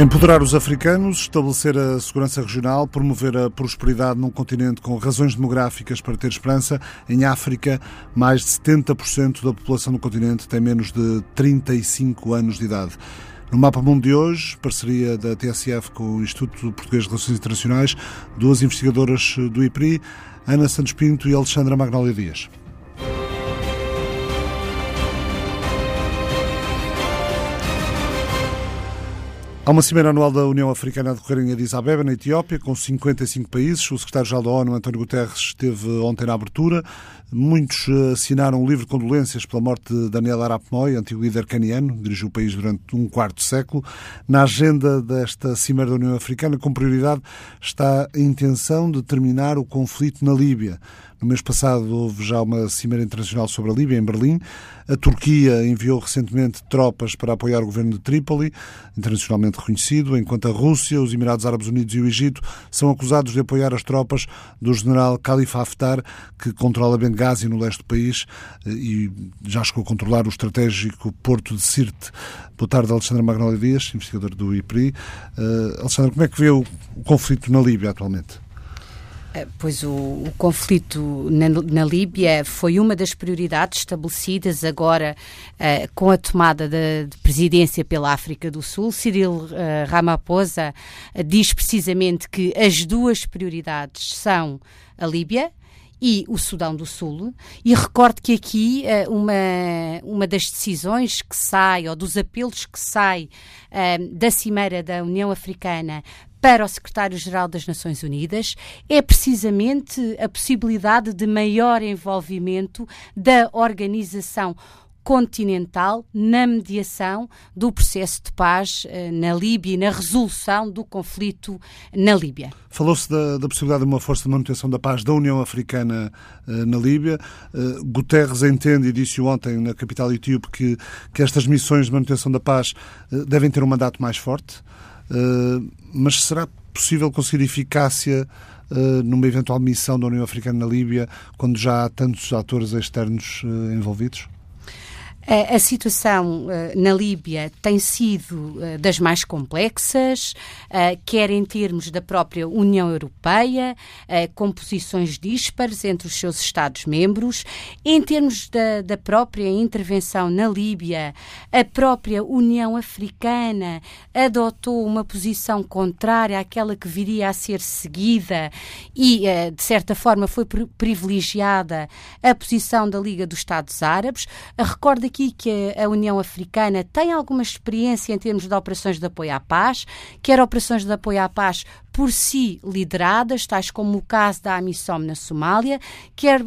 Empoderar os africanos, estabelecer a segurança regional, promover a prosperidade num continente com razões demográficas para ter esperança. Em África, mais de 70% da população do continente tem menos de 35 anos de idade. No Mapa Mundo de hoje, parceria da TSF com o Instituto Português de Relações Internacionais, duas investigadoras do IPRI, Ana Santos Pinto e Alexandra Magnólia Dias. Há uma cimeira anual da União Africana a decorrer em Addis Abeba, na Etiópia, com 55 países. O secretário-geral da ONU, António Guterres, esteve ontem na abertura. Muitos eh, assinaram um livro de condolências pela morte de Daniel Arap Moi, antigo líder caniano, dirigiu o país durante um quarto século. Na agenda desta cimeira da União Africana, com prioridade, está a intenção de terminar o conflito na Líbia. No mês passado houve já uma cimeira internacional sobre a Líbia, em Berlim. A Turquia enviou recentemente tropas para apoiar o governo de Trípoli, internacionalmente reconhecido, enquanto a Rússia, os Emirados Árabes Unidos e o Egito são acusados de apoiar as tropas do general Khalifa Haftar, que controla Benghazi, no leste do país, eh, e já chegou a controlar o estratégico porto de Sirte. Boa tarde, Alexandre Magnólia Dias, investigador do IPRI. Uh, Alexandre, como é que vê o, o conflito na Líbia atualmente? Eh, pois o, o conflito na, na, Líbia foi uma das prioridades estabelecidas agora uh, com a tomada de, de, presidência pela África do Sul. Cyril uh, Ramaphosa diz precisamente que as duas prioridades são a Líbia e o Sudão do Sul. E recordo que aqui uma, uma das decisões que sai, ou dos apelos que sai da Cimeira da União Africana para o secretário-geral das Nações Unidas é precisamente a possibilidade de maior envolvimento da organização continental na mediação do processo de paz uh, na Líbia e na resolução do conflito na Líbia. Falou-se da, da, possibilidade de uma força de manutenção da paz da União Africana uh, na Líbia. Uh, Guterres entende, e disse ontem na capital etíope, que, que estas missões de manutenção da paz devem ter um mandato mais forte. Eh, mas será possível conseguir eficácia uh, numa eventual missão da União Africana na Líbia quando já há tantos atores externos uh, envolvidos? A, situação uh, na Líbia tem sido uh, das mais complexas, uh, quer em termos da própria União Europeia, com posições dispares entre os seus Estados-membros, em termos da, da, própria intervenção na Líbia, a própria União Africana adotou uma posição contrária àquela que viria a ser seguida e, de certa forma, foi privilegiada a posição da Liga dos Estados Árabes. Recorda aqui que a União Africana tem alguma experiência em termos de operações de apoio à paz, quer operações de apoio à paz por si lideradas, tais como o caso da AMISOM na Somália, quer uh,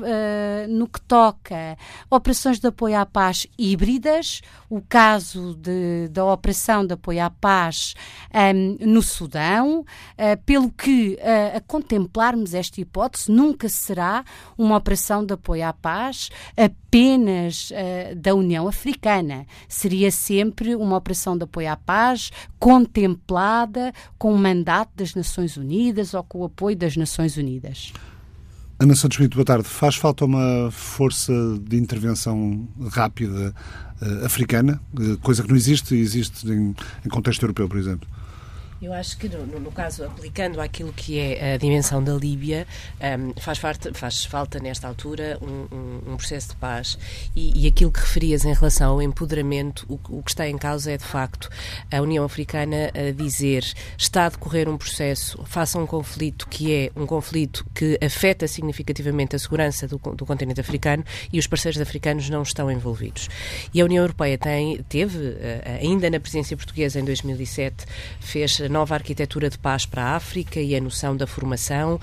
no que toca operações de apoio à paz híbridas, o caso de, da operação de apoio à paz um, ehm, no Sudão, uh, pelo que, uh, a contemplarmos esta hipótese, nunca será uma operação de apoio à paz apenas da União Africana. Seria sempre uma operação de apoio à paz contemplada com o mandato das Nações Nações Unidas ou com o apoio das Nações Unidas. Ana Santos Brito, boa tarde. Faz falta uma força de intervenção rápida uh, africana, uh, coisa que não existe e existe em, em contexto europeu, por exemplo? Eu acho que, no, no, caso, aplicando aquilo que é a dimensão da Líbia, um, faz, falta, faz falta, nesta altura, um, um, um processo de paz. E, e, aquilo que referias em relação ao empoderamento, o, o, que está em causa é, de facto, a União Africana a dizer está a decorrer um processo, faça um conflito que é um conflito que afeta significativamente a segurança do, do continente africano e os parceiros africanos não estão envolvidos. E a União Europeia tem, teve, eh, ainda na presidência portuguesa em 2007, fez nova arquitetura de paz para a África e a noção da formação uh,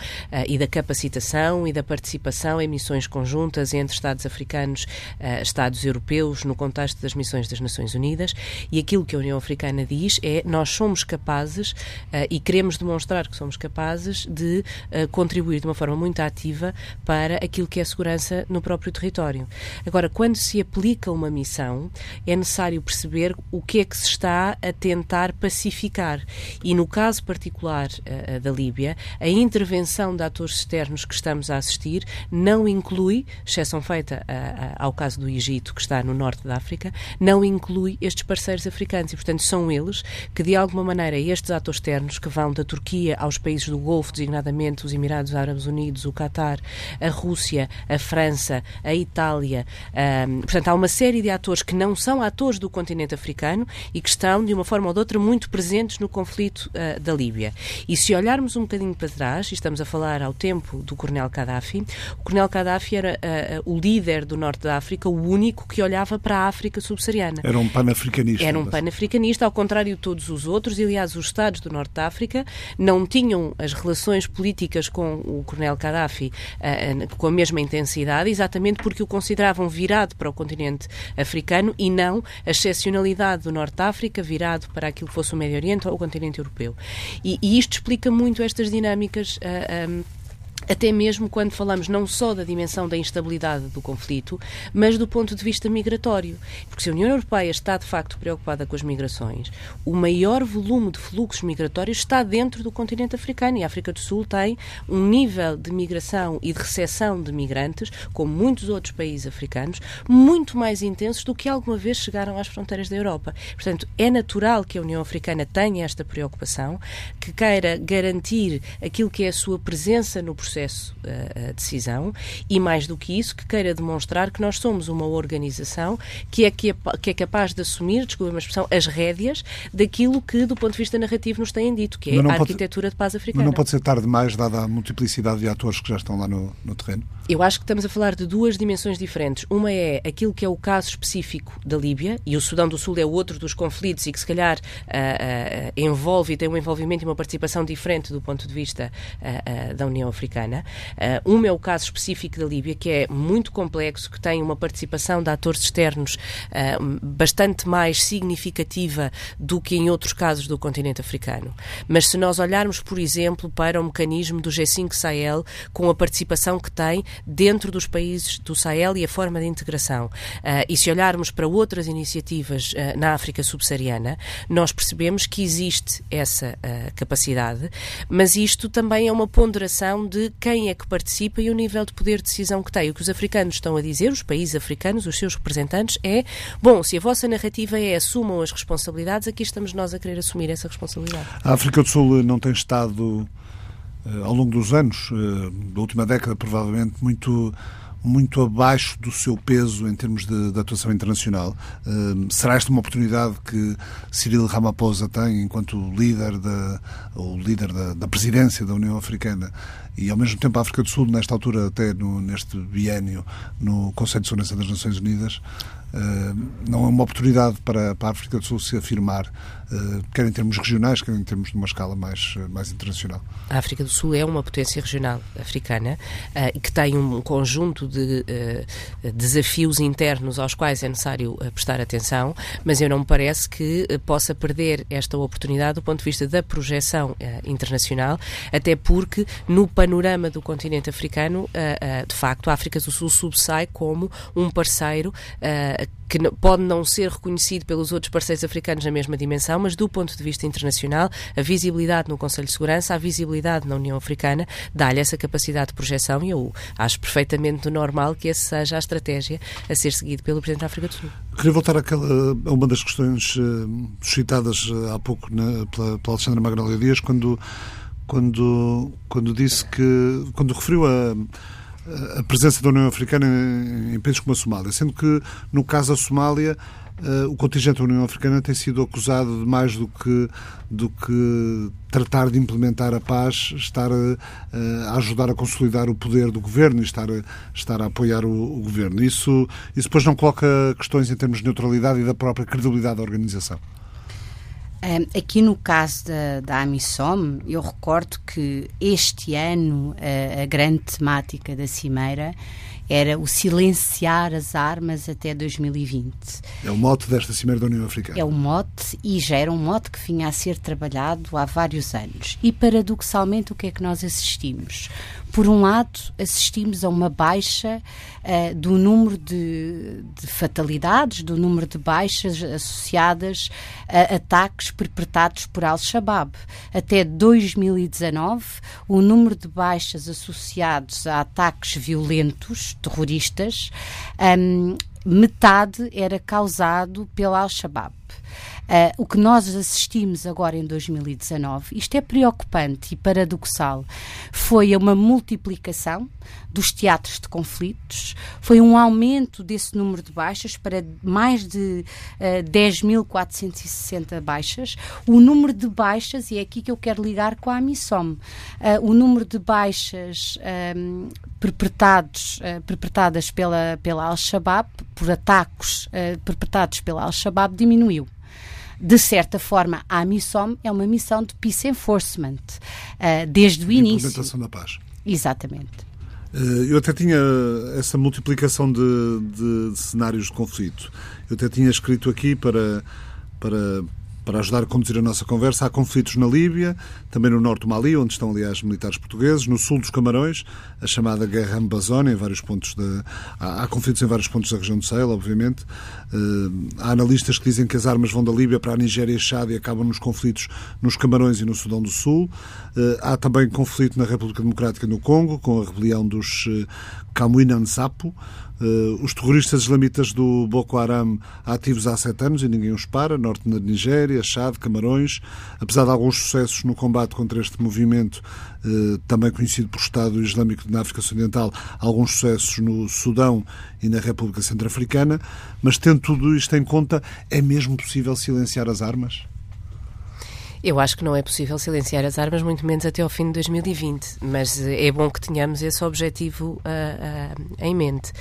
e da capacitação e da participação em missões conjuntas entre Estados africanos, uh, Estados europeus, no contexto das missões das Nações Unidas. E aquilo que a União Africana diz é nós somos capazes uh, e queremos demonstrar que somos capazes de contribuir de uma forma muito ativa para aquilo que é segurança no próprio território. Agora, quando se aplica uma missão, é necessário perceber o que é que se está a tentar pacificar E no caso particular uh, da Líbia, a intervenção de atores externos que estamos a assistir não inclui, exceção feita uh, ao caso do Egito, que está no norte da África, não inclui estes parceiros africanos. E, portanto, são eles que, de alguma maneira, estes atores externos que vão da Turquia aos países do Golfo, designadamente os Emirados Árabes Unidos, o Catar, a Rússia, a França, a Itália, um, portanto, há uma série de atores que não são atores do continente africano e que estão, de uma forma ou de outra, muito presentes no conflito uh, da Líbia. E se olharmos um bocadinho para trás, e estamos a falar ao tempo do Coronel Gaddafi, o Coronel Gaddafi era uh, o líder do norte da África, o único que olhava para a África subsaariana. Era um panafricanista. Era um panafricanista, ao contrário de todos os outros, e aliás, os Estados do norte da África não tinham as relações políticas com o Coronel Gaddafi uh, com a mesma intensidade, exatamente porque o consideravam virado para o continente africano e não a excepcionalidade do Norte da África virado para aquilo que fosse o Médio Oriente ou o continente europeu. E, e isto explica muito estas dinâmicas. Uh, ah, um, ah, até mesmo quando falamos não só da dimensão da instabilidade do conflito, mas do ponto de vista migratório. Porque se a União Europeia está de facto preocupada com as migrações, o maior volume de fluxos migratórios está dentro do continente africano e a África do Sul tem um nível de migração e de recepção de migrantes, como muitos outros países africanos, muito mais intensos do que alguma vez chegaram às fronteiras da Europa. Portanto, é natural que a União Africana tenha esta preocupação, que queira garantir aquilo que é a sua presença no processo processo uh, a decisão e, mais do que isso, que queira demonstrar que nós somos uma organização que é, que é, que é capaz de assumir, desculpa uma expressão, as rédeas daquilo que, do ponto de vista narrativo, nos têm dito, que é a pode, arquitetura de paz africana. Mas não pode ser tarde demais, dada a multiplicidade de atores que já estão lá no, no terreno? Eu acho que estamos a falar de duas dimensões diferentes. Uma é aquilo que é o caso específico da Líbia, e o Sudão do Sul é outro dos conflitos e que, se calhar, uh, uh, envolve e tem um envolvimento e uma participação diferente do ponto de vista uh, da União Africana. Um é o caso específico da Líbia, que é muito complexo, que tem uma participação de atores externos bastante mais significativa do que em outros casos do continente africano. Mas se nós olharmos, por exemplo, para o mecanismo do G5 Sahel, com a participação que tem dentro dos países do Sahel e a forma de integração. Uh, e se olharmos para outras iniciativas uh, na África subsaariana, nós percebemos que existe essa uh, capacidade, mas isto também é uma ponderação de quem é que participa e o nível de poder de decisão que tem. O que os africanos estão a dizer, os países africanos, os seus representantes, é: bom, se a vossa narrativa é assumam as responsabilidades, aqui estamos nós a querer assumir essa responsabilidade. A África do Sul não tem estado eh, ao longo dos anos, eh, da última década, provavelmente, muito muito abaixo do seu peso em termos de, de atuação internacional. Uh, será esta uma oportunidade que Cyril Ramaphosa tem enquanto líder da, líder da, da, presidência da União Africana e ao mesmo tempo a África do Sul, nesta altura até no, neste biênio no Conselho de Segurança das Nações Unidas, uh, não é uma oportunidade para, para a África do Sul se afirmar quer em termos regionais, quer em termos de uma escala mais, eh, mais internacional. A África do Sul é uma potência regional africana uh, e que tem um conjunto de desafios internos aos quais é necessário prestar atenção, mas eu não me parece que possa perder esta oportunidade do ponto de vista da projeção internacional, até porque no panorama do continente africano, de facto, a África do Sul subsai como um parceiro que pode não ser reconhecido pelos outros parceiros africanos na mesma dimensão, mas do ponto de vista internacional, a visibilidade no Conselho de Segurança, a visibilidade na União Africana, dá-lhe essa capacidade de projeção e eu acho perfeitamente normal que essa seja a estratégia a ser seguida pelo Presidente da África do Sul. Queria voltar àquela, a uma das questões uh, suscitadas uh, há pouco na, pela, pela Alexandra Magnolia Dias, quando, quando, quando disse que, quando referiu a a presença da União Africana em países como a Somália, sendo que, no caso da Somália, Uh, o contingente da União Africana tem sido acusado de mais do que, do que tratar de implementar a paz, estar uh, a ajudar a consolidar o poder do governo e estar, a, estar a apoiar o, o, governo. Isso, isso depois não coloca questões em termos de neutralidade e da própria credibilidade da organização. Aqui no caso da, da AMISOM, eu recordo que este ano a, a grande temática da Cimeira era o silenciar as armas até 2020. É o mote desta Cimeira da União Africana. É o mote e já era um mote que vinha a ser trabalhado há vários anos. E paradoxalmente, o que é que nós assistimos? Por um lado, assistimos a uma baixa uh, do número de, de, fatalidades, do número de baixas associadas a ataques perpetrados por Al-Shabaab. Até 2019, o número de baixas associados a ataques violentos, terroristas, um, metade era causado pela Al-Shabaab. Uh, o que nós assistimos agora em 2019, isto é preocupante e paradoxal, foi uma multiplicação dos teatros de conflitos, foi um aumento desse número de baixas para mais de uh, ah, 10.460 baixas. O número de baixas, e é aqui que eu quero ligar com a AMISOM, uh, o número de baixas um, perpetrados, uh, perpetradas pela, pela Al-Shabaab, por ataques perpetrados pela Al-Shabaab, diminuiu de certa forma, a missão é uma missão de peace enforcement, uh, desde o de início. Implementação da paz. Exatamente. Uh, eu até tinha essa multiplicação de, de, de, cenários de conflito. Eu até tinha escrito aqui para, para, para ajudar a conduzir a nossa conversa. Há conflitos na Líbia, também no norte do Mali, onde estão, aliás, militares portugueses, no sul dos Camarões, a chamada Guerra Amazónia, em vários pontos da. Há, há, conflitos em vários pontos da região do Sahel, obviamente. Uh, há analistas que dizem que as armas vão da Líbia para a Nigéria e Chad e acabam nos conflitos nos Camarões e no Sudão do Sul. Uh, há também conflito na República Democrática no Congo, com a rebelião dos uh. Uh, os terroristas islamitas do Boko Haram ativos há sete anos e ninguém os para, norte da Nigéria, Chad, Camarões, apesar de alguns sucessos no combate contra este movimento, uh, também conhecido por Estado Islâmico na África Ocidental, alguns sucessos no Sudão e na República Centro-Africana, mas tendo tudo isto em conta, é mesmo possível silenciar as armas? Eu acho que não é possível silenciar as armas, muito menos até ao fim de 2020, mas eh, é bom que tenhamos esse objetivo uh, uh, em mente.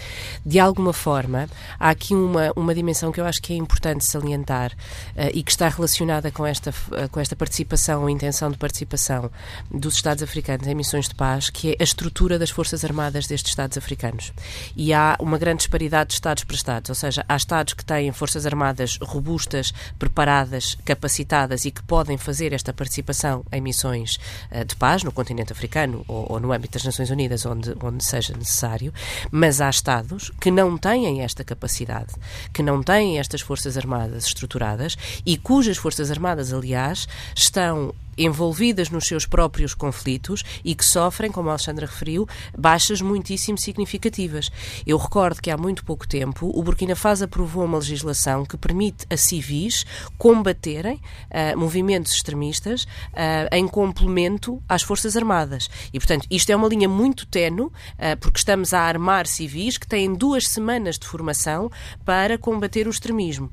De alguma forma, há aqui uma, uma dimensão que eu acho que é importante salientar uh, e que está relacionada com esta, com esta participação, ou intenção de participação dos Estados africanos em missões de paz, que é a estrutura das Forças Armadas destes Estados africanos. E há uma grande disparidade de Estados para Estados, ou seja, há Estados que têm Forças Armadas robustas, preparadas, capacitadas e que podem fazer esta participação em missões uh, de paz no continente africano ou, ou, no âmbito das Nações Unidas, onde, onde seja necessário, mas há Estados que não têm esta capacidade, que não têm estas Forças Armadas estruturadas e cujas Forças Armadas, aliás, estão envolvidas nos seus próprios conflitos e que sofrem, como a Alexandra referiu, baixas muitíssimo significativas. Eu recordo que há muito pouco tempo o Burkina Faso aprovou uma legislação que permite a civis combaterem uh, movimentos extremistas uh, em complemento às Forças Armadas. E, portanto, isto é uma linha muito tenue, uh, porque estamos a armar civis que têm duas semanas de formação para combater o extremismo.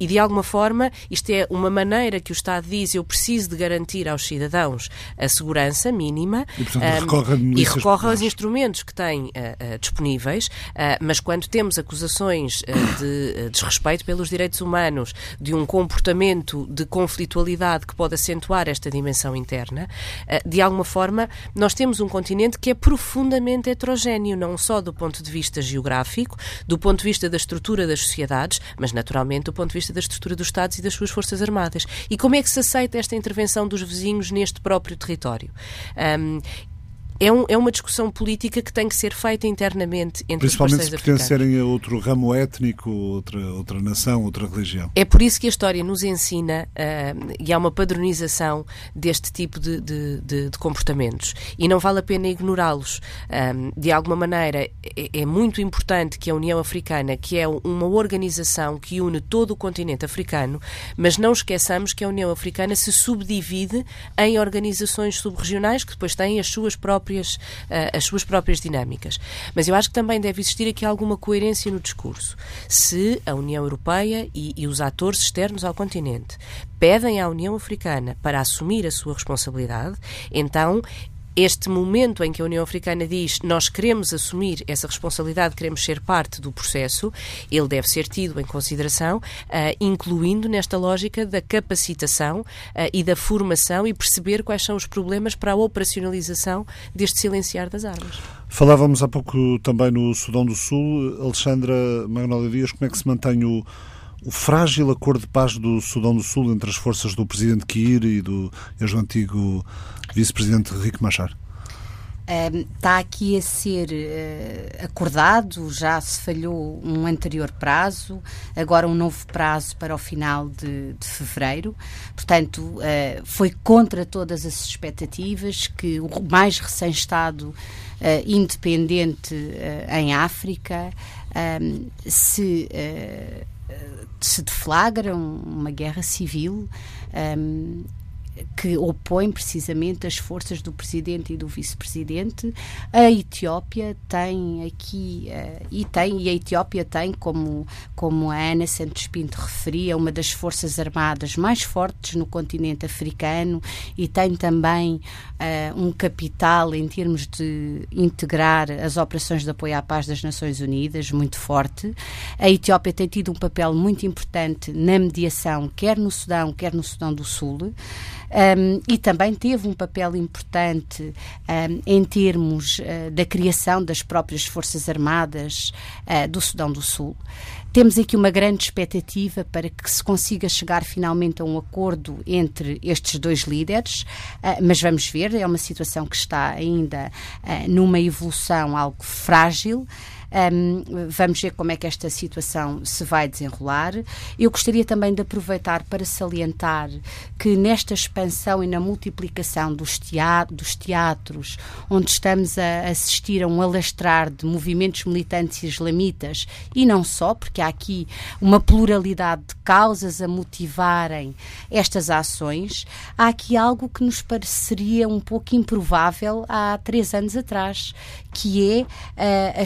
e, de alguma forma, isto é uma maneira que o Estado diz eu preciso de garantir garantir aos cidadãos a segurança mínima e, portanto, um, recorre, e recorre aos instrumentos que têm uh, uh, disponíveis, uh, mas quando temos acusações de desrespeito pelos direitos humanos, de um comportamento de conflitualidade que pode acentuar esta dimensão interna, de alguma forma nós temos um continente que é profundamente heterogéneo, não só do ponto de vista geográfico, do ponto de vista da estrutura das sociedades, mas naturalmente do ponto de vista da estrutura dos Estados e das suas Forças Armadas. E como é que se aceita esta intervenção dos vizinhos neste próprio território. Um, é, um, é, uma discussão política que tem que ser feita internamente entre Principalmente os se pertencerem a outro ramo étnico, outra, outra nação, outra religião. É por isso que a história nos ensina uh, e há uma padronização deste tipo de, de, de, de comportamentos. E não vale a pena ignorá-los. Um, de alguma maneira, é, é, muito importante que a União Africana, que é uma organização que une todo o continente africano, mas não esqueçamos que a União Africana se subdivide em organizações subregionais que depois têm as suas próprias próprias, uh, as suas próprias dinâmicas. Mas eu acho que também deve existir aqui alguma coerência no discurso. Se a União Europeia e, e os atores externos ao continente pedem à União Africana para assumir a sua responsabilidade, então este momento em que a União Africana diz nós queremos assumir essa responsabilidade, queremos ser parte do processo, ele deve ser tido em consideração, uh, incluindo nesta lógica da capacitação uh, e da formação e perceber quais são os problemas para a operacionalização deste silenciar das armas. Falávamos há pouco também no Sudão do Sul. Alexandra Magnólia Dias, como é que se mantém o, o frágil acordo de paz do Sudão do Sul entre as forças do presidente Kiir e do ex-antigo vice-presidente Riek Machar? está aqui a ser uh, acordado, já se falhou um anterior prazo, agora um novo prazo para o final de, de fevereiro. Portanto, uh, foi contra todas as expectativas que o mais recém-Estado uh, independente em África se, se deflagra uma guerra civil. Um, que opõe precisamente as forças do presidente e do vice-presidente. A Etiópia tem aqui uh, e tem e a Etiópia tem como como a Ana Santos Pinto referia uma das forças armadas mais fortes no continente africano e tem também uh, um capital em termos de integrar as operações de apoio à paz das Nações Unidas muito forte. A Etiópia tem tido um papel muito importante na mediação, quer no Sudão, quer no Sudão do Sul um, e também teve um papel importante um, em termos uh, da criação das próprias Forças Armadas uh, do Sudão do Sul. Temos aqui uma grande expectativa para que se consiga chegar finalmente a um acordo entre estes dois líderes, uh, mas vamos ver, é uma situação que está ainda numa evolução algo frágil. Um, vamos ver como é que esta situação se vai desenrolar. Eu gostaria também de aproveitar para salientar que nesta expansão e na multiplicação dos, teatros, dos teatros onde estamos a assistir a um alastrar de movimentos militantes islamitas, e não só, porque há aqui uma pluralidade de causas a motivarem estas ações, há aqui algo que nos pareceria um pouco improvável há três anos atrás, que é uh,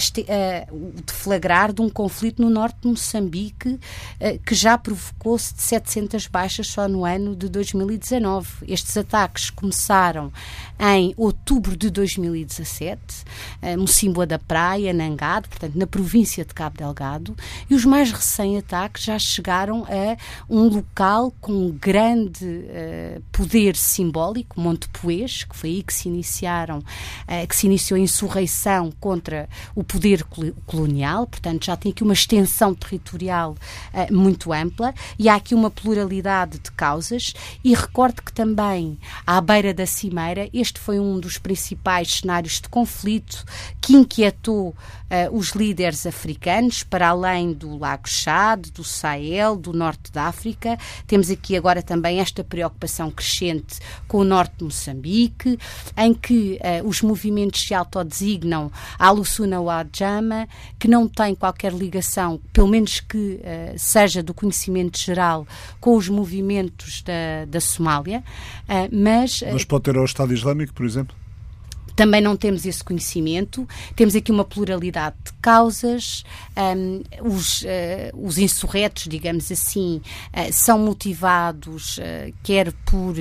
uh, o deflagrar de um conflito no norte de Moçambique uh, que já provocou-se de 700 baixas só no ano de 2019. Estes ataques começaram em outubro de 2017, uh, Mocimboa da Praia, Nangado, portanto na província de Cabo Delgado, e os mais recentes ataques já chegaram a um local com grande uh, poder simbólico, Monte Poês, que foi aí que se iniciaram, que se iniciou a insurreição contra o poder colonial, portanto já tem aqui uma extensão territorial uh, muito ampla e há aqui uma pluralidade de causas e recordo que também à beira da cimeira este foi um dos principais cenários de conflito que inquietou uh, os líderes africanos para além do Lago Chad, do Sahel, do Norte da África. Temos aqui agora também esta preocupação crescente com o Norte de Moçambique, em que uh, os movimentos se autodesignam à Lusuna ou Jama, que não tem qualquer ligação, pelo menos que uh, seja do conhecimento geral, com os movimentos da, da Somália, mas... Mas pode ter ao Estado Islâmico, por exemplo? Também não temos esse conhecimento. Temos aqui uma pluralidade de causas. Um, os, uh, os insurretos, digamos assim, uh, são motivados uh, quer por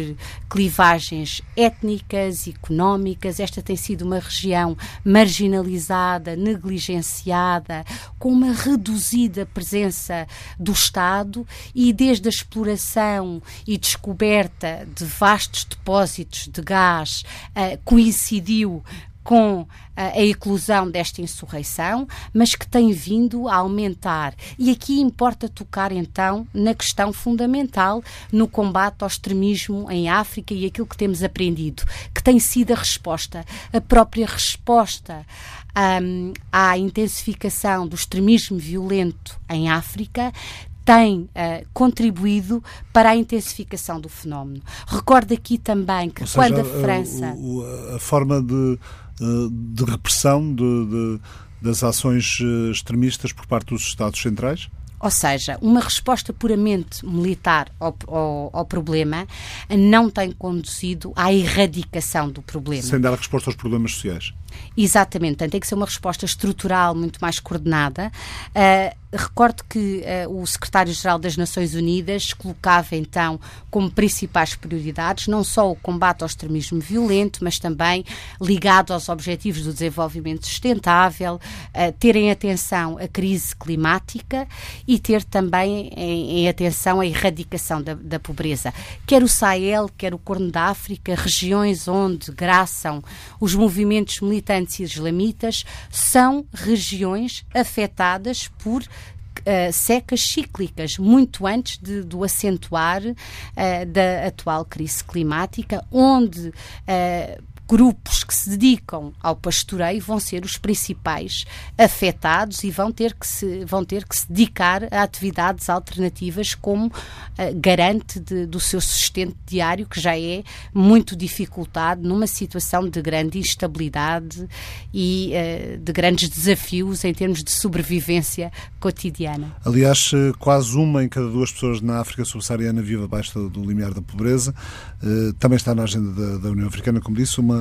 clivagens étnicas, económicas. Esta tem sido uma região marginalizada, negligenciada, com uma reduzida presença do Estado e desde a exploração e descoberta de vastos depósitos de gás coincidiu com a eclosão desta insurreição, mas que tem vindo a aumentar. E aqui importa tocar então na questão fundamental no combate ao extremismo em África e aquilo que temos aprendido, que tem sido a resposta, a própria resposta um, à intensificação do extremismo violento em África tem uh, contribuído para a intensificação do fenómeno. Recordo aqui também que seja, quando a França. A, a forma de, eh, de repressão de, de, das ações eh, extremistas por parte dos Estados Centrais? Ou seja, uma resposta puramente militar ao, ao, ao, problema não tem conduzido à erradicação do problema. Sem dar resposta aos problemas sociais. Exatamente, tem que ser uma resposta estrutural muito mais coordenada. Uh, recordo que uh, o secretário-geral das Nações Unidas colocava então como principais prioridades não só o combate ao extremismo violento, mas também ligado aos objetivos do desenvolvimento sustentável, uh, terem atenção à crise climática e ter também em, em atenção a erradicação da, da, pobreza. Quer o Sahel, quer o Corno da África, regiões onde graçam os movimentos militantes islamitas, são regiões afetadas por Uh, secas cíclicas, muito antes de, do acentuar uh, da atual crise climática, onde uh, grupos que se dedicam ao pastoreio vão ser os principais afetados e vão ter que se, vão ter que se dedicar a atividades alternativas como uh, garante de, do seu sustento diário, que já é muito dificultado numa situação de grande instabilidade e uh, de grandes desafios em termos de sobrevivência cotidiana. Aliás, eh, quase uma em cada duas pessoas na África subsaariana vive abaixo do limiar da pobreza. Uh, também está na agenda da, da União Africana, como disse, uma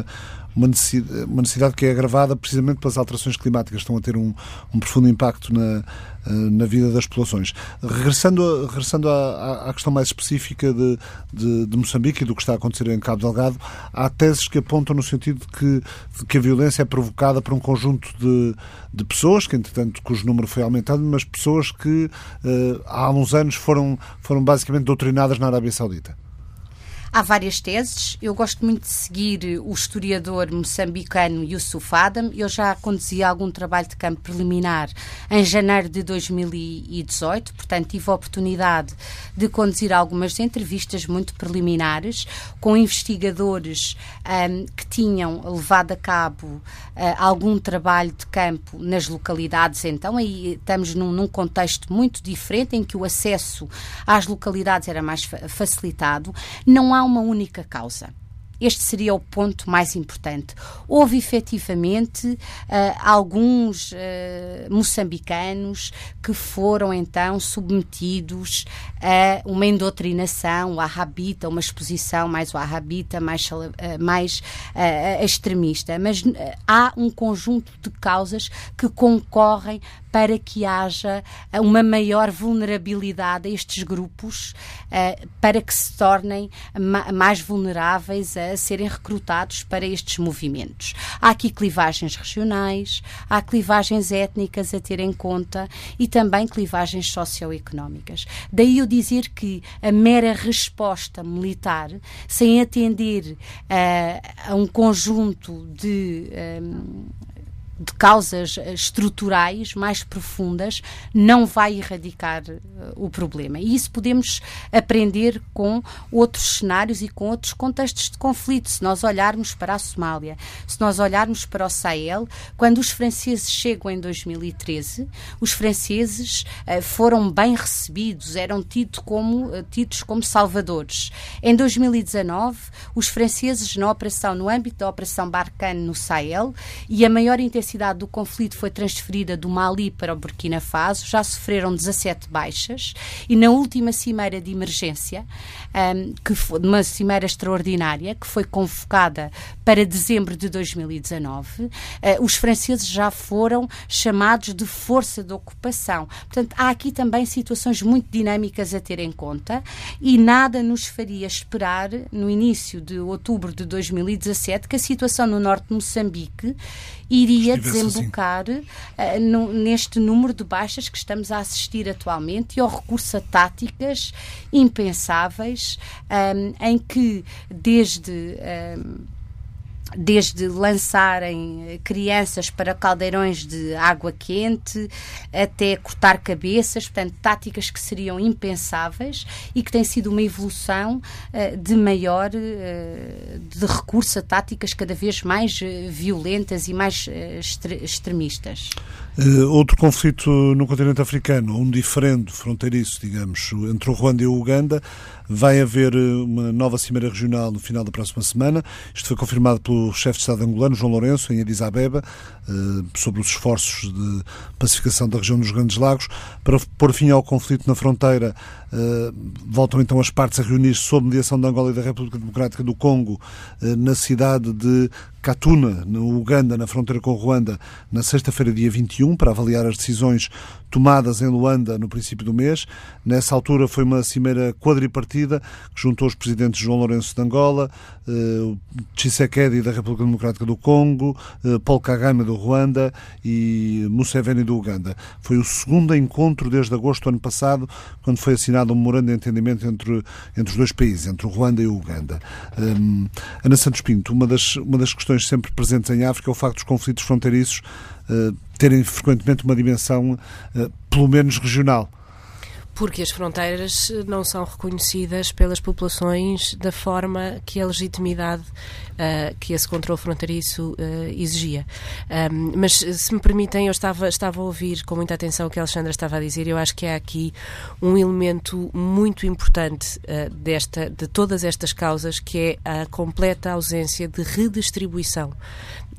uma, necessidade, que é agravada precisamente pelas alterações climáticas, estão a ter um, um profundo impacto na, eh, na vida das populações. Regressando, regressando à, à, questão mais específica de, de, de, Moçambique e do que está a acontecer em Cabo Delgado, há teses que apontam no sentido de que, de que a violência é provocada por um conjunto de, de pessoas, que entretanto cujo número foi aumentando, mas pessoas que uh, há uns anos foram, foram basicamente doutrinadas na Arábia Saudita. Há várias teses. Eu gosto muito de seguir o historiador moçambicano Yusuf Adam. Eu já conduzi algum trabalho de campo preliminar em janeiro de 2018, portanto, tive a oportunidade de conduzir algumas entrevistas muito preliminares com investigadores um, que tinham levado a cabo uh, algum trabalho de campo nas localidades. Então, aí estamos num, num contexto muito diferente em que o acesso às localidades era mais facilitado. Não há há uma única causa. Este seria o ponto mais importante. Houve efetivamente uh, alguns uh, moçambicanos que foram então submetidos a uma endoctrinação wahhabita, uma exposição mais wahhabita, mais, uh, mais extremista. Mas há um conjunto de causas que concorrem para que haja uma maior vulnerabilidade a estes grupos, para que se tornem mais vulneráveis a serem recrutados para estes movimentos. Há aqui clivagens regionais, há clivagens étnicas a ter em conta e também clivagens socioeconómicas. Daí eu dizer que a mera resposta militar, sem atender uh, a um conjunto de um, de causas eh, estruturais mais profundas não vai erradicar uh, o problema. E isso podemos aprender com outros cenários e com outros contextos de conflito. Se nós olharmos para a Somália, se nós olharmos para o Sahel, quando os franceses chegam em 2013, os franceses uh, foram bem recebidos, eram tidos como, tidos como salvadores. Em 2019, os franceses na operação, no âmbito da Operação Barkhane no Sahel, e a maior intensidade intensidade do conflito foi transferida do Mali para o Burkina Faso, já sofreram 17 baixas e na última cimeira de emergência, um, que foi uma cimeira extraordinária, que foi convocada para dezembro de 2019, uh, os franceses já foram chamados de força de ocupação. Portanto, há aqui também situações muito dinâmicas a ter em conta e nada nos faria esperar, no início de outubro de 2017, que a situação no norte de Moçambique iria. Desembocar assim. uh, no, neste número de baixas que estamos a assistir atualmente e ao recurso a táticas impensáveis um, em que desde um, desde lançarem crianças para caldeirões de água quente até cortar cabeças, portanto, táticas que seriam impensáveis e que tem sido uma evolução uh, de maior uh, de recurso a táticas cada vez mais violentas e mais extremistas. Outro conflito no continente africano, um diferente, fronteiriço, digamos, entre o Ruanda e o Uganda, vai haver uma nova cimeira regional no final da próxima semana. Isto foi confirmado pelo chefe de Estado angolano, João Lourenço, em Addis Abeba, eh, sobre os esforços de pacificação da região dos Grandes Lagos, para pôr fim ao conflito na fronteira voltam então as partes a reunir-se sob mediação da Angola e da República Democrática do Congo na cidade de Katuna, no Uganda, na fronteira com Ruanda, na sexta-feira, dia 21, para avaliar as decisões tomadas em Luanda no princípio do mês. Nessa altura foi uma cimeira quadripartida que juntou os presidentes João Lourenço de Angola, eh, Tshisekedi da República Democrática do Congo, eh, Paul Kagame do Ruanda e Museveni do Uganda. Foi o segundo encontro desde agosto do ano passado, quando foi assinado um memorando de entendimento entre, entre os dois países, entre o Ruanda e o Uganda. Um, Ana Santos Pinto, uma das, uma das questões sempre presentes em África é o facto dos conflitos fronteiriços uh, terem frequentemente uma dimensão, uh, pelo menos regional. Porque as fronteiras eh, não são reconhecidas pelas populações da forma que a legitimidade uh, que esse controle fronteiriço uh, exigia. Um, mas, se me permitem, eu estava, estava a ouvir com muita atenção o que a Alexandra estava a dizer. Eu acho que há aqui um elemento muito importante uh, desta, de todas estas causas, que é a completa ausência de redistribuição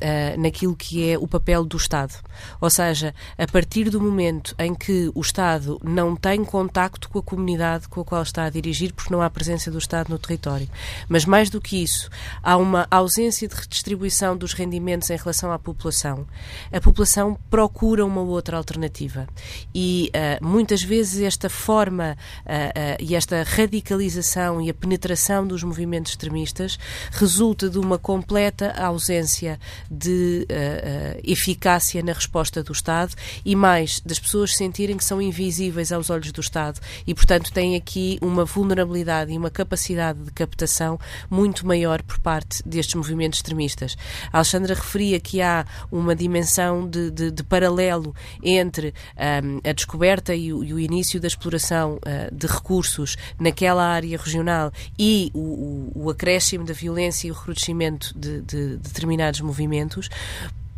uh, naquilo que é o papel do Estado. Ou seja, a partir do momento em que o Estado não tem contacto com a comunidade com a qual está a dirigir, porque não há presença do Estado no território. Mas mais do que isso, há uma ausência de redistribuição dos rendimentos em relação à população. A população procura uma outra alternativa. E uh, muitas vezes esta forma uh, e esta radicalização e a penetração dos movimentos extremistas resulta de uma completa ausência de uh, eficácia na resposta do Estado e mais das pessoas sentirem que são invisíveis aos olhos do Estado e, portanto, têm aqui uma vulnerabilidade e uma capacidade de captação muito maior por parte destes movimentos extremistas. A Alexandra referia que há uma dimensão de, de, de paralelo entre um, ehm, a descoberta e o, e o, início da exploração uh, de recursos naquela área regional e o, o, o acréscimo da violência e o recrudescimento de, de determinados movimentos movimentos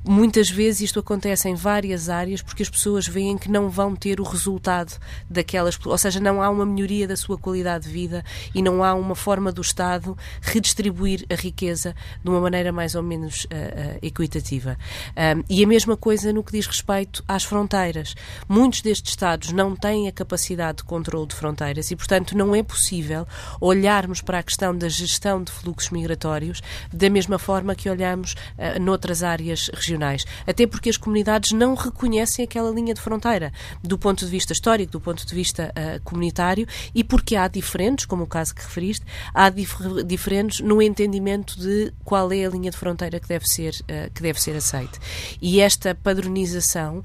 Muitas vezes isto acontece em várias áreas porque as pessoas veem que não vão ter o resultado daquelas, ou seja, não há uma melhoria da sua qualidade de vida e não há uma forma do Estado redistribuir a riqueza de uma maneira mais ou menos uh, uh, equitativa. Um, e a mesma coisa no que diz respeito às fronteiras. Muitos destes Estados não têm a capacidade de controle de fronteiras e, portanto, não é possível olharmos para a questão da gestão de fluxos migratórios da mesma forma que olhamos uh, noutras áreas regionais regionais. Até porque as comunidades não reconhecem aquela linha de fronteira do ponto de vista histórico, do ponto de vista uh, comunitário e porque há diferentes, como o caso que referiste, há dif diferentes no entendimento de qual é a linha de fronteira que deve ser, uh, que deve ser aceite. E esta padronização uh,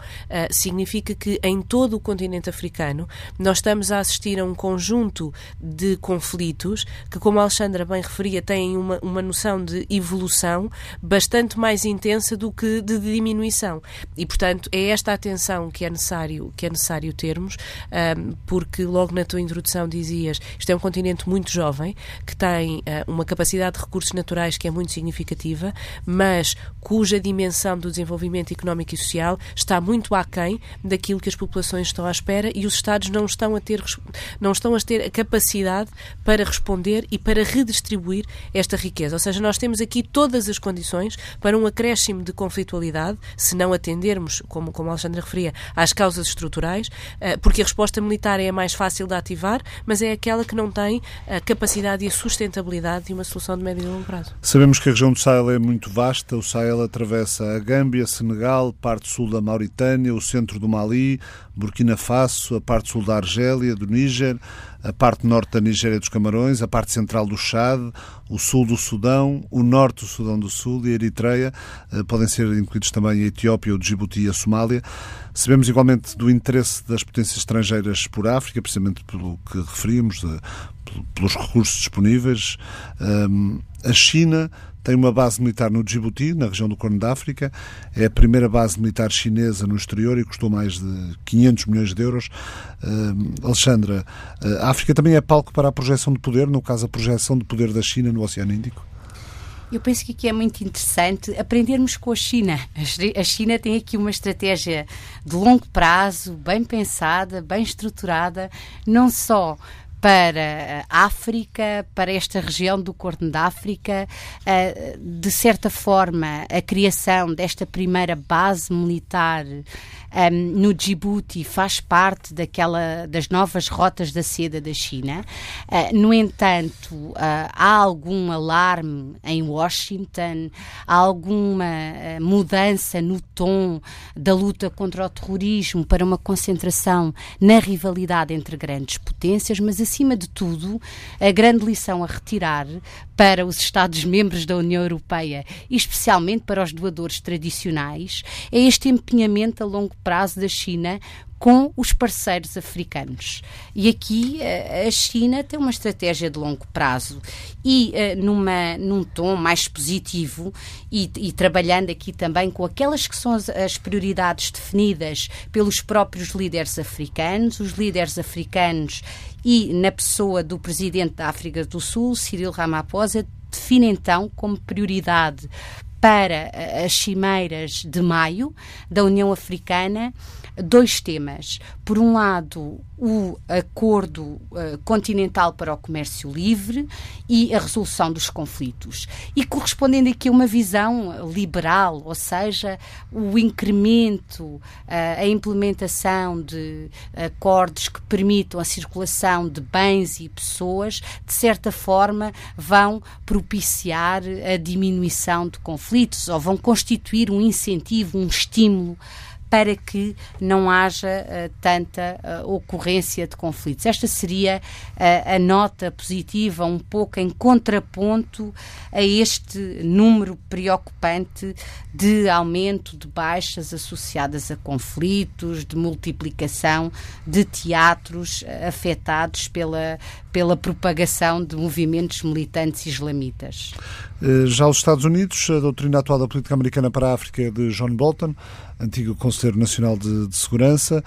significa que em todo o continente africano nós estamos a assistir a um conjunto de conflitos que, como a Alexandra bem referia, têm uma, uma noção de evolução bastante mais intensa do que de, diminuição. E, portanto, é esta atenção que é necessário, que é necessário termos, um, porque logo na tua introdução dizias isto é um continente muito jovem, que tem uh, uma capacidade de recursos naturais que é muito significativa, mas cuja dimensão do desenvolvimento económico e social está muito aquém daquilo que as populações estão à espera e os Estados não estão a ter, não estão a ter a capacidade para responder e para redistribuir esta riqueza. Ou seja, nós temos aqui todas as condições para um acréscimo de conflito conflitualidade se não atendermos, como, como a Alexandra referia, às causas estruturais, eh, porque a resposta militar é a mais fácil de ativar, mas é aquela que não tem a capacidade e a sustentabilidade de uma solução de médio e longo prazo. Sabemos que a região do Sahel é muito vasta. O Sahel atravessa a Gâmbia, Senegal, parte sul da Mauritânia, o centro do Mali, Burkina Faso, a parte sul da Argélia, do Níger, a parte norte da Nigéria dos Camarões, a parte central do Chad, o sul do Sudão, o norte do Sudão do Sul e a Eritreia. Eh, podem ser incluídos também a Etiópia, o Djibouti e a Somália. Sabemos igualmente do interesse das potências estrangeiras por África, precisamente pelo que referimos, pelos recursos disponíveis. A China tem uma base militar no Djibouti, na região do Corno da África. É a primeira base militar chinesa no exterior e custou mais de 500 milhões de euros. Uh, Alexandra, uh, a África também é palco para a projeção de poder, no caso, a projeção de poder da China no Oceano Índico? Eu penso que aqui é muito interessante aprendermos com a China. A China tem aqui uma estratégia de longo prazo, bem pensada, bem estruturada, não só para a África, para esta região do Corno da África, eh, de certa forma, a criação desta primeira base militar um, no Djibouti faz parte daquela, das novas rotas da seda da China. Uh, no entanto, uh, há algum alarme em Washington, há alguma uh, mudança no tom da luta contra o terrorismo para uma concentração na rivalidade entre grandes potências, mas acima de tudo, a grande lição a retirar para os Estados-membros da União Europeia e especialmente para os doadores tradicionais é este empenhamento a longo prazo da China com os parceiros africanos. E aqui eh, a China tem uma estratégia de longo prazo e uh, numa, num tom mais positivo e, e, trabalhando aqui também com aquelas que são as, as, prioridades definidas pelos próprios líderes africanos, os líderes africanos e na pessoa do presidente da África do Sul, Cyril Ramaphosa, define então como prioridade para as cimeiras de maio da União Africana dois temas. Por um lado, o acordo uh, continental para o comércio livre e a resolução dos conflitos. E correspondendo aqui a uma visão liberal, ou seja, o incremento, uh, a implementação de acordos que permitam a circulação de bens e pessoas, de certa forma, vão propiciar a diminuição de conflitos ou vão constituir um incentivo, um estímulo para que não haja uh, tanta uh, ocorrência de conflitos. Esta seria uh, a nota positiva, um pouco em contraponto a este número preocupante de aumento de baixas associadas a conflitos, de multiplicação de teatros afetados pela, pela propagação de movimentos militantes islamitas. Já os Estados Unidos, a doutrina atual da política americana para a África é de John Bolton antigo Conselheiro Nacional de, de Segurança.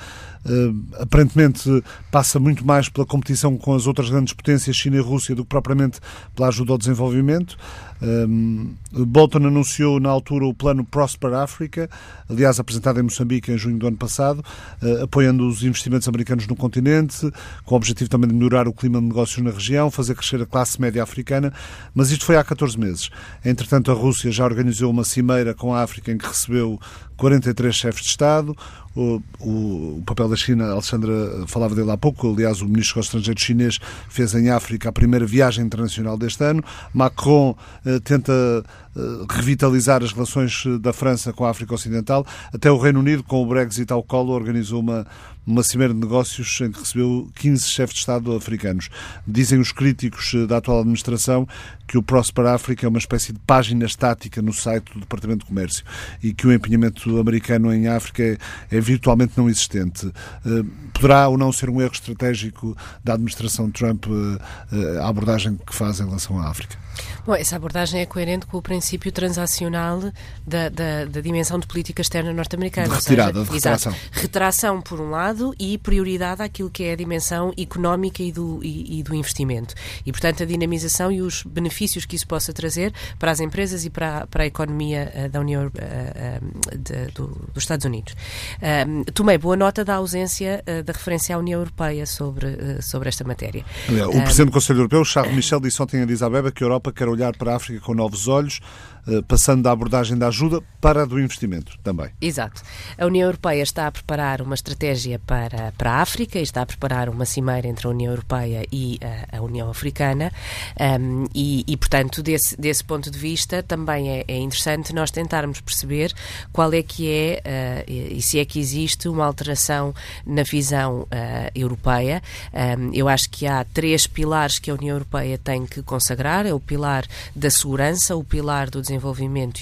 Uh, aparentemente passa muito mais pela competição com as outras grandes potências, China e Rússia, do que propriamente pela ajuda ao desenvolvimento. Um, Bolton anunciou na altura o plano Prosper Africa, aliás apresentado em Moçambique em junho do ano passado, uh, apoiando os investimentos americanos no continente, com o objetivo também de melhorar o clima de negócios na região, fazer crescer a classe média africana, mas isto foi há 14 meses. Entretanto, a Rússia já organizou uma cimeira com a África em que recebeu 43 chefes de Estado, o, o, o, papel da China, Alexandra falava dele há pouco, aliás, o ministro dos Estrangeiros chinês fez em África a primeira viagem internacional deste ano. Macron eh, tenta eh, revitalizar as relações eh, da França com a África Ocidental. Até o Reino Unido, com o Brexit ao colo, organizou uma, uma cimeira de negócios em que recebeu 15 chefes de Estado africanos. Dizem os críticos da atual administração que o Prosper África é uma espécie de página estática no site do Departamento de Comércio e que o empenhamento americano em África é, é virtualmente não existente. Eh, poderá ou não ser um erro estratégico da administração Trump eh, a abordagem que faz em relação à África? Bom, essa abordagem é coerente com o princípio transacional da, da, da dimensão de política externa norte-americana. Retirada, seja, de retração. Exato, retração, por um lado, e prioridade àquilo que é a dimensão económica e do, e, e do investimento. E, portanto, a dinamização e os benefícios que isso possa trazer para as empresas e para, para a economia uh, da União uh, uh, de, do, dos Estados Unidos. tomei boa nota da ausência da referência à União Europeia sobre, sobre esta matéria. O Presidente do Conselho Europeu, Charles Michel, disse ontem a Addis Abeba que a Europa quer olhar para a África com novos olhos, passando da abordagem da ajuda para a do investimento também. Exato. A União Europeia está a preparar uma estratégia para, para a África e está a preparar uma cimeira entre a União Europeia e a, a União Africana um, e, e, portanto, desse, desse ponto de vista também é, é, interessante nós tentarmos perceber qual é que é uh, e se é que existe uma alteração na visão uh, europeia. Um, eu acho que há três pilares que a União Europeia tem que consagrar. É o pilar da segurança, o pilar do desenvolvimento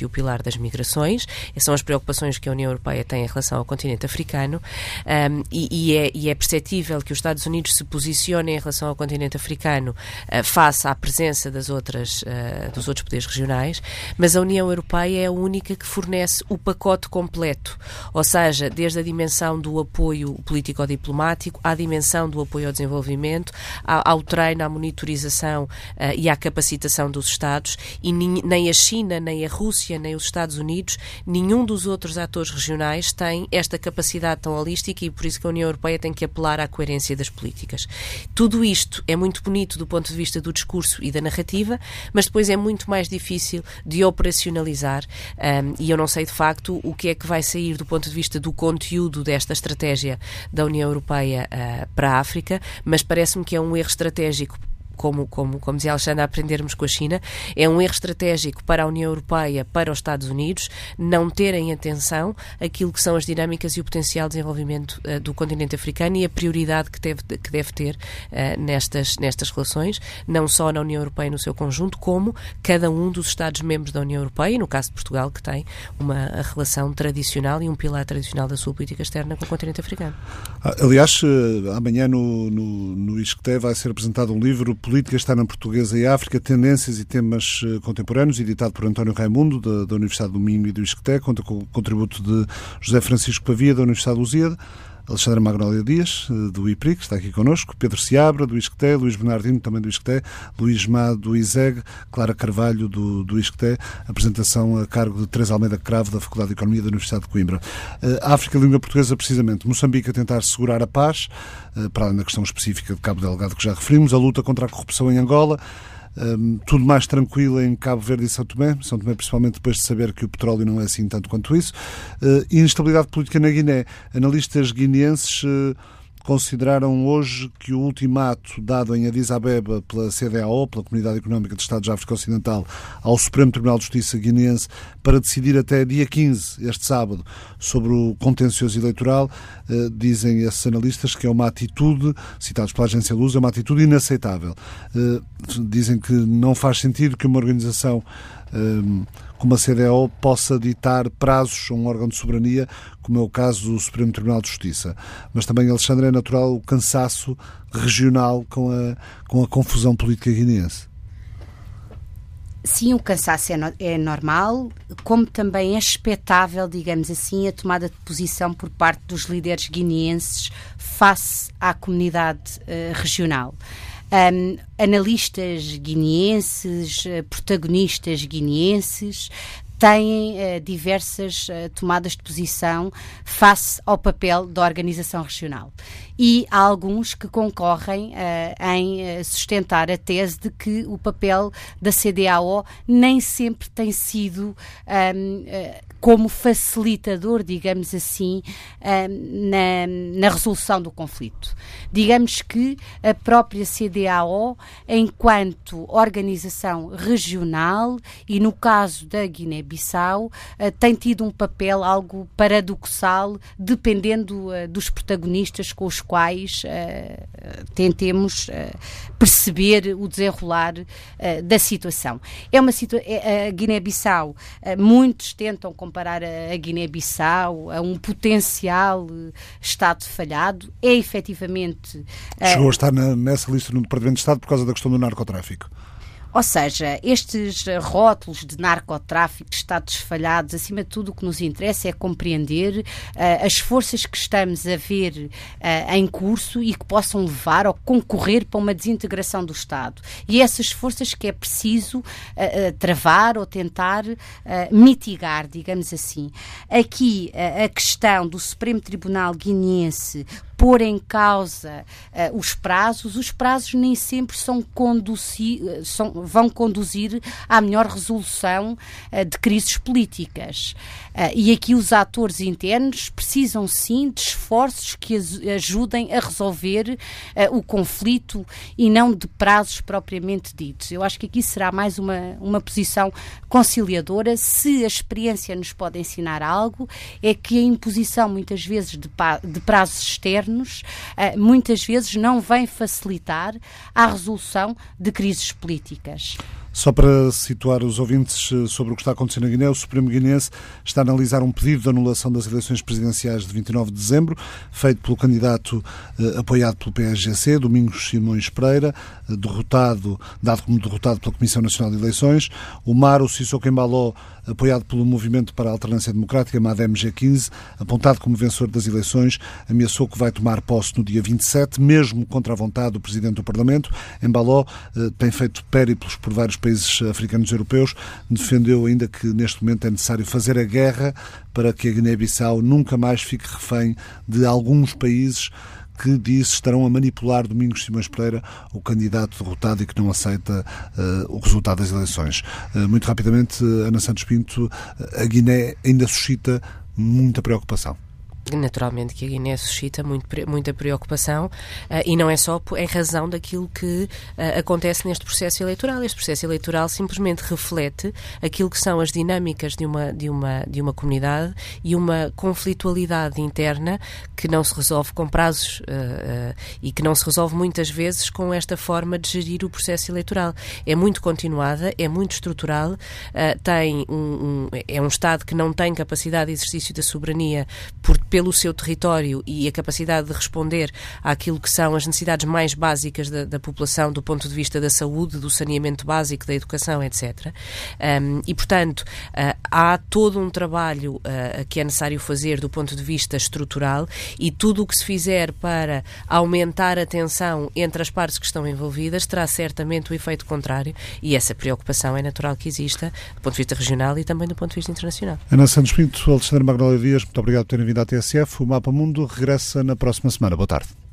e o pilar das migrações. Essas são as preocupações que a União Europeia tem em relação ao continente africano. Um, e, e, é, e, é, perceptível que os Estados Unidos se posicionem em relação ao continente africano uh, face à presença das outras, uh, dos outros poderes regionais, mas a União Europeia é a única que fornece o pacote completo, ou seja, desde a dimensão do apoio político-diplomático à dimensão do apoio ao desenvolvimento, ao, treino, à monitorização uh, e à capacitação dos Estados, e nem a China nem a Rússia, nem os Estados Unidos, nenhum dos outros atores regionais tem esta capacidade tão holística e por isso que a União Europeia tem que apelar à coerência das políticas. Tudo isto é muito bonito do ponto de vista do discurso e da narrativa, mas depois é muito mais difícil de operacionalizar um, e eu não sei de facto o que é que vai sair do ponto de vista do conteúdo desta estratégia da União Europeia uh, para a África, mas parece-me que é um erro estratégico como, como, como dizia Alexandre, a aprendermos com a China. É um erro estratégico para a União Europeia, para os Estados Unidos, não terem atenção aquilo que são as dinâmicas e o potencial de desenvolvimento uh, do continente africano e a prioridade que deve, que deve ter uh, nestas, nestas relações, não só na União Europeia no seu conjunto, como cada um dos Estados-membros da União Europeia, e no caso de Portugal, que tem uma relação tradicional e um pilar tradicional da sua política externa com o continente africano. Ah, aliás, eh, amanhã no, no, no ISCTE vai ser apresentado um livro Política está na Portuguesa e África, Tendências e Temas eh, Contemporâneos, editado por António Raimundo, da, da Universidade do Minho e do ISCTE, conta com o contributo de José Francisco Pavia, da Universidade de Lusíada, Alexandra Magnolia Dias, eh, do IPRI, que está aqui connosco, Pedro Seabra, do ISCTE, Luís Bernardino, também do ISCTE, Luís Má, do ISEG, Clara Carvalho, do, do ISCTE, apresentação a cargo de Teresa Almeida Cravo, da Faculdade de Economia da Universidade de Coimbra. Eh, a África, língua portuguesa, precisamente. Moçambique a tentar segurar a paz, eh, para além da questão específica de Cabo Delgado que já referimos, a luta contra a corrupção em Angola, um, tudo mais tranquilo em Cabo Verde e São Tomé, São Tomé principalmente depois de saber que o petróleo não é assim tanto quanto isso, uh, instabilidade política na Guiné. Analistas guineenses uh, consideraram hoje que o ultimato dado em Addis Abeba pela CDAO, pela Comunidade Económica de Estados da África Ocidental, ao Supremo Tribunal de Justiça guineense para decidir até dia 15, este sábado, sobre o contencioso eleitoral, eh, dizem esses analistas que é uma atitude, citados pela agência Luz, é uma atitude inaceitável. Eh, dizem que não faz sentido que uma organização eh, como a CDO possa ditar prazos a um órgão de soberania, como é o caso do Supremo Tribunal de Justiça. Mas também, Alexandre, é natural o cansaço regional com a, com a confusão política guineense. Sim, o cansaço é, no, é, normal, como também é expectável, digamos assim, a tomada de posição por parte dos líderes guineenses face à comunidade uh, regional. Um, analistas guineenses, eh, protagonistas guineenses, têm uh, diversas uh, tomadas de posição face ao papel da organização regional. E há alguns que concorrem uh, em sustentar a tese de que o papel da CDAO nem sempre tem sido um, como facilitador, digamos assim, na, na, resolução do conflito. Digamos que a própria CDAO, enquanto organização regional, e no caso da Guiné-Bissau, eh, tem tido um papel algo paradoxal, dependendo eh, dos protagonistas com os quais eh, tentemos perceber o desenrolar da situação. É uma situa a Guiné-Bissau, muitos tentam comparar a, Guiné-Bissau a um potencial eh, Estado falhado, é efetivamente. Eh, Chegou a estar na, nessa lista no Departamento de Estado por causa da questão do narcotráfico. Ou seja, estes rótulos de narcotráfico, Estados falhados, acima de tudo o que nos interessa é compreender uh, as forças que estamos a ver uh, em curso e que possam levar ou concorrer para uma desintegração do Estado. E essas forças que é preciso uh, travar ou tentar mitigar, digamos assim. Aqui a questão do Supremo Tribunal Guineense pôr em causa uh, os prazos, os prazos nem sempre são conduzi são, vão conduzir à melhor resolução uh, de crises políticas. Uh, e aqui os atores internos precisam sim de esforços que ajudem a resolver o conflito e não de prazos propriamente ditos. Eu acho que aqui será mais uma, uma posição conciliadora. Se a experiência nos pode ensinar algo, é que a imposição muitas vezes de, de prazos externos eh, muitas vezes não vem facilitar a resolução de crises políticas. Só para situar os ouvintes eh, sobre o que está acontecendo na Guiné, o Supremo Guinense está a analisar um pedido de anulação das eleições presidenciais de 29 de dezembro, feito pelo candidato eh, apoiado pelo PSGC, Domingos Simões Pereira, eh, derrotado, dado como derrotado pela Comissão Nacional de Eleições. O Maro Sissoko Embaló, apoiado pelo Movimento para a Alternância Democrática, MADEM G15, apontado como vencedor das eleições, ameaçou que vai tomar posse no dia 27, mesmo contra a vontade do Presidente do Parlamento. Embaló tem feito périplos por vários países países africanos e europeus, defendeu ainda que neste momento é necessário fazer a guerra para que a Guiné-Bissau nunca mais fique refém de alguns países que disse estarão a manipular Domingos Simões Pereira, o candidato derrotado e que não aceita uh, o resultado das eleições. Uh, muito rapidamente, Ana Santos Pinto, a Guiné ainda suscita muita preocupação naturalmente que a Guiné suscita muito, muita preocupação uh, e não é só em razão daquilo que uh, acontece neste processo eleitoral. Este processo eleitoral simplesmente reflete aquilo que são as dinâmicas de uma, de uma, de uma comunidade e uma conflitualidade interna que não se resolve com prazos uh, e que não se resolve muitas vezes com esta forma de gerir o processo eleitoral. É muito continuada, é muito estrutural, tem um, um, é um Estado que não tem capacidade de exercício da soberania por pelo seu território e a capacidade de responder àquilo que são as necessidades mais básicas da, da população do ponto de vista da saúde, do saneamento básico, da educação, etc. Um, e, portanto, uh, há todo um trabalho uh, que é necessário fazer do ponto de vista estrutural e tudo o que se fizer para aumentar a tensão entre as partes que estão envolvidas terá certamente o efeito contrário e essa preocupação é natural que exista do ponto de vista regional e também do ponto de vista internacional. Ana Santos Pinto, Alexandre Magnolia Dias, muito obrigado por terem vindo à TSF. O Mapa Mundo regressa na próxima semana. Boa tarde.